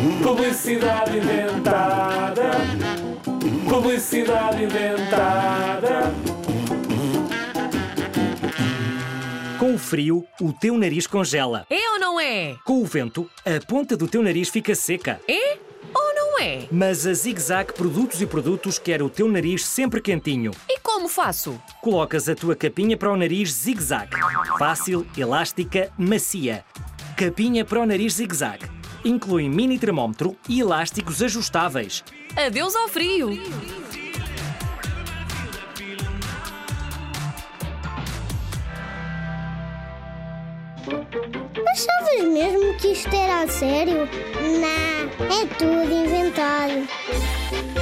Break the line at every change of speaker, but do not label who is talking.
Publicidade inventada. Publicidade inventada.
Com o frio, o teu nariz congela.
É ou não é?
Com o vento, a ponta do teu nariz fica seca.
É ou não é?
Mas a Zig Zag Produtos e Produtos quer o teu nariz sempre quentinho.
E como faço?
Colocas a tua capinha para o nariz Zig Zag. Fácil, elástica, macia. Capinha para o nariz Zig Zag. Inclui mini termómetro e elásticos ajustáveis.
Adeus ao frio.
Achavas mesmo que isto era a sério? Não, é tudo inventado.